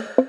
you